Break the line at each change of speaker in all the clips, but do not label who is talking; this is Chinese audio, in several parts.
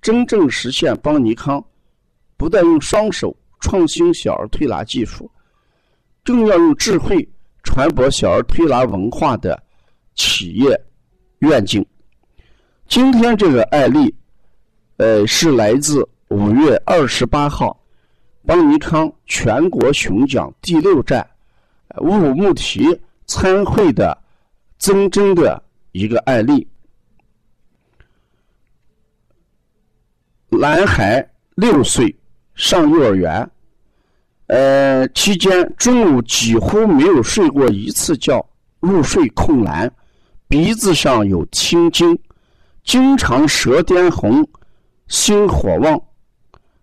真正实现邦尼康不但用双手创新小儿推拿技术，更要用智慧传播小儿推拿文化的企业愿景。今天这个案例，呃，是来自五月二十八号邦尼康全国巡讲第六站乌鲁木齐参会的曾真的一个案例。男孩六岁，上幼儿园，呃，期间中午几乎没有睡过一次觉，入睡困难，鼻子上有青筋，经常舌颠红，心火旺，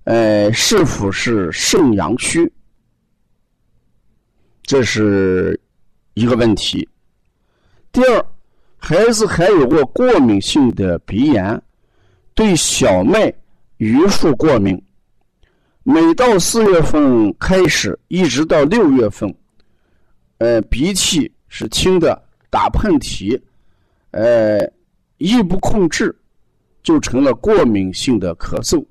呃，是否是肾阳虚？这是一个问题。第二，孩子还有过过敏性的鼻炎，对小麦。榆树过敏，每到四月份开始，一直到六月份，呃，鼻涕是清的，打喷嚏，呃，一不控制，就成了过敏性的咳嗽。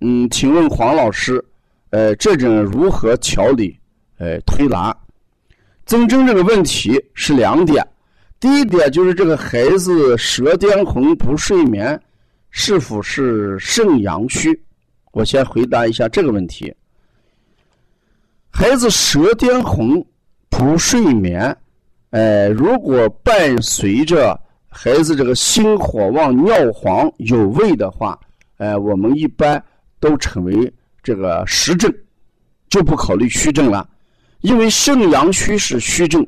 嗯，请问黄老师，呃，这种如何调理？呃，推拿？增增这个问题是两点，第一点就是这个孩子舌尖红，不睡眠。是否是肾阳虚？我先回答一下这个问题。孩子舌颠红、不睡眠，哎，如果伴随着孩子这个心火旺、尿黄、有味的话，哎，我们一般都称为这个实症，就不考虑虚症了。因为肾阳虚是虚症，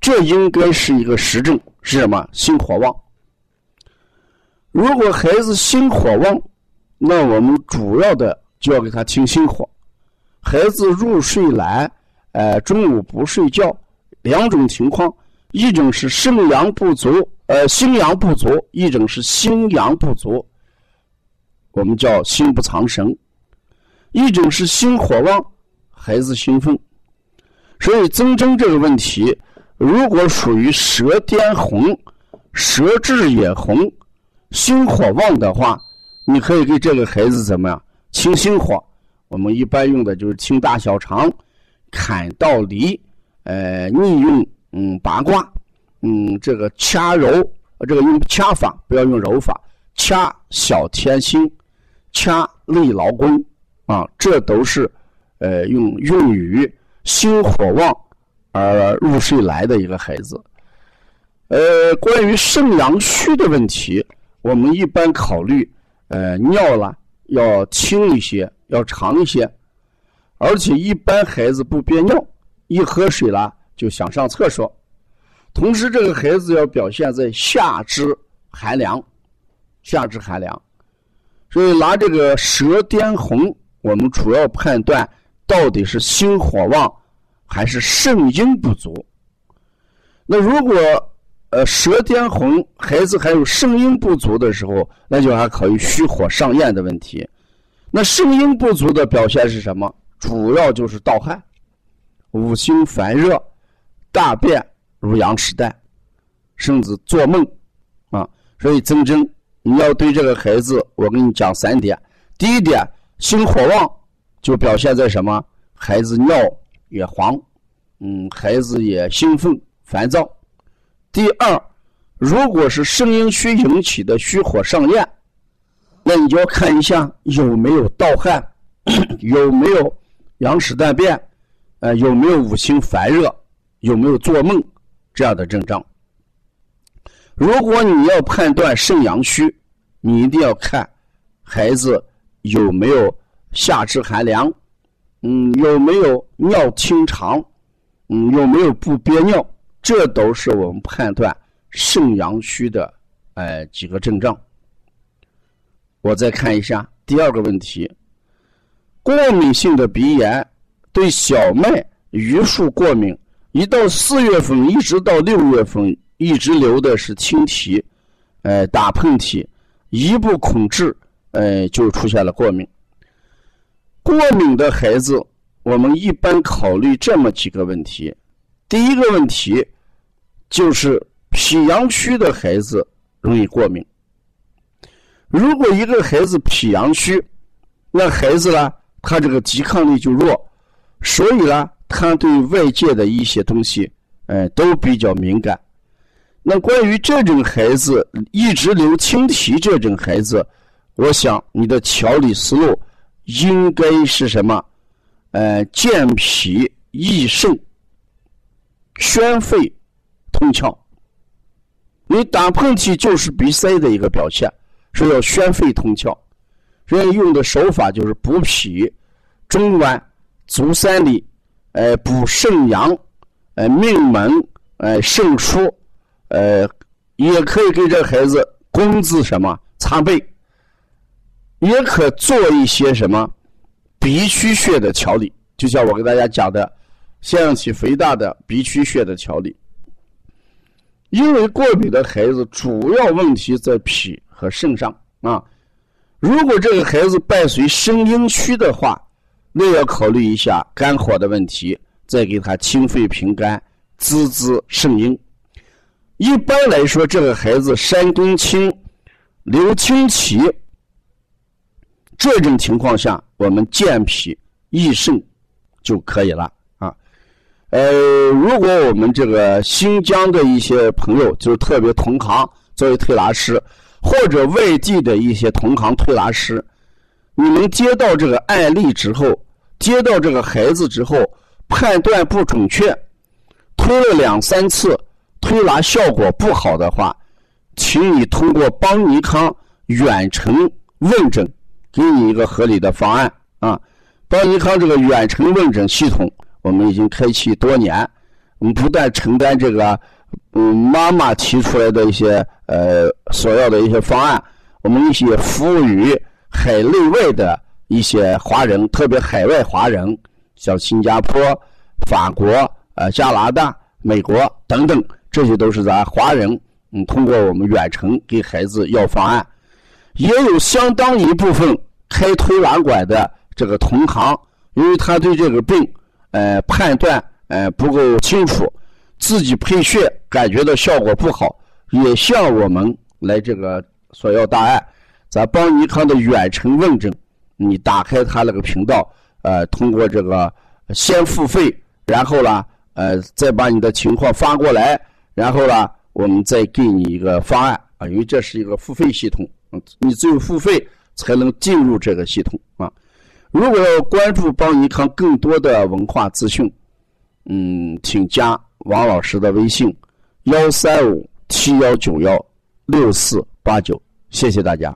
这应该是一个实症，是什么？心火旺。如果孩子心火旺，那我们主要的就要给他清心火。孩子入睡难，呃，中午不睡觉，两种情况：一种是肾阳不足，呃，心阳不足；一种是心阳不足，我们叫心不藏神；一种是心火旺，孩子兴奋。所以增征这个问题，如果属于舌颠红，舌质也红。心火旺的话，你可以给这个孩子怎么样清心火？我们一般用的就是清大小肠、坎道离，呃，逆用嗯八卦，嗯，这个掐揉，这个用掐法，不要用揉法，掐小天心，掐内劳宫，啊，这都是呃用用于心火旺而入睡来的一个孩子。呃，关于肾阳虚的问题。我们一般考虑，呃，尿了要轻一些，要长一些，而且一般孩子不憋尿，一喝水了就想上厕所。同时，这个孩子要表现在下肢寒凉，下肢寒凉。所以拿这个舌颠红，我们主要判断到底是心火旺还是肾阴不足。那如果，呃，舌颠红，孩子还有肾阴不足的时候，那就还考虑虚火上炎的问题。那肾阴不足的表现是什么？主要就是盗汗、五心烦热、大便如羊屎蛋，甚至做梦啊。所以曾真，你要对这个孩子，我跟你讲三点：第一点，心火旺，就表现在什么？孩子尿也黄，嗯，孩子也兴奋、烦躁。第二，如果是肾阴虚引起的虚火上炎，那你就要看一下有没有盗汗，有没有羊屎大便，呃，有没有五心烦热，有没有做梦这样的症状。如果你要判断肾阳虚，你一定要看孩子有没有下肢寒凉，嗯，有没有尿清长，嗯，有没有不憋尿，这都是我们判断肾阳虚的呃几个症状。我再看一下第二个问题：过敏性的鼻炎对小麦、榆树过敏，一到四月份一直到六月份，一直流的是清涕，呃，打喷嚏，一不控制，呃，就出现了过敏。过敏的孩子，我们一般考虑这么几个问题：第一个问题就是脾阳虚的孩子容易过敏。如果一个孩子脾阳虚，那孩子呢，他这个抵抗力就弱，所以呢，他对外界的一些东西，哎，都比较敏感。那关于这种孩子一直流清涕这种孩子，我想你的调理思路应该是什么？呃，健脾益肾、宣肺通窍。你打喷嚏就是鼻塞的一个表现。是要宣肺通窍，人用的手法就是补脾、中脘、足三里，呃，补肾阳，呃，命门，呃，肾腧，呃，也可以给这孩子工字什么擦背，也可做一些什么鼻区穴的调理，就像我给大家讲的，腺样体肥大的鼻区穴的调理。因为过敏的孩子主要问题在脾。和肾上啊，如果这个孩子伴随肾阴虚的话，那要考虑一下肝火的问题，再给他清肺平肝、滋滋肾阴。一般来说，这个孩子山东清、流清涕，这种情况下，我们健脾益肾就可以了。呃，如果我们这个新疆的一些朋友，就是特别同行作为推拿师。或者外地的一些同行推拿师，你们接到这个案例之后，接到这个孩子之后，判断不准确，推了两三次，推拿效果不好的话，请你通过邦尼康远程问诊，给你一个合理的方案啊。邦尼康这个远程问诊系统，我们已经开启多年，我们不但承担这个。嗯，妈妈提出来的一些呃所要的一些方案，我们一些服务于海内外的一些华人，特别海外华人，像新加坡、法国、呃加拿大、美国等等，这些都是咱华人。嗯，通过我们远程给孩子要方案，也有相当一部分开推拿馆的这个同行，因为他对这个病呃判断呃不够清楚。自己配穴感觉到效果不好，也向我们来这个索要答案。咱邦尼康的远程问诊，你打开他那个频道，呃，通过这个先付费，然后呢，呃，再把你的情况发过来，然后呢，我们再给你一个方案啊，因为这是一个付费系统，嗯，你只有付费才能进入这个系统啊。如果要关注邦尼康更多的文化资讯，嗯，请加。王老师的微信：幺三五七幺九幺六四八九，谢谢大家。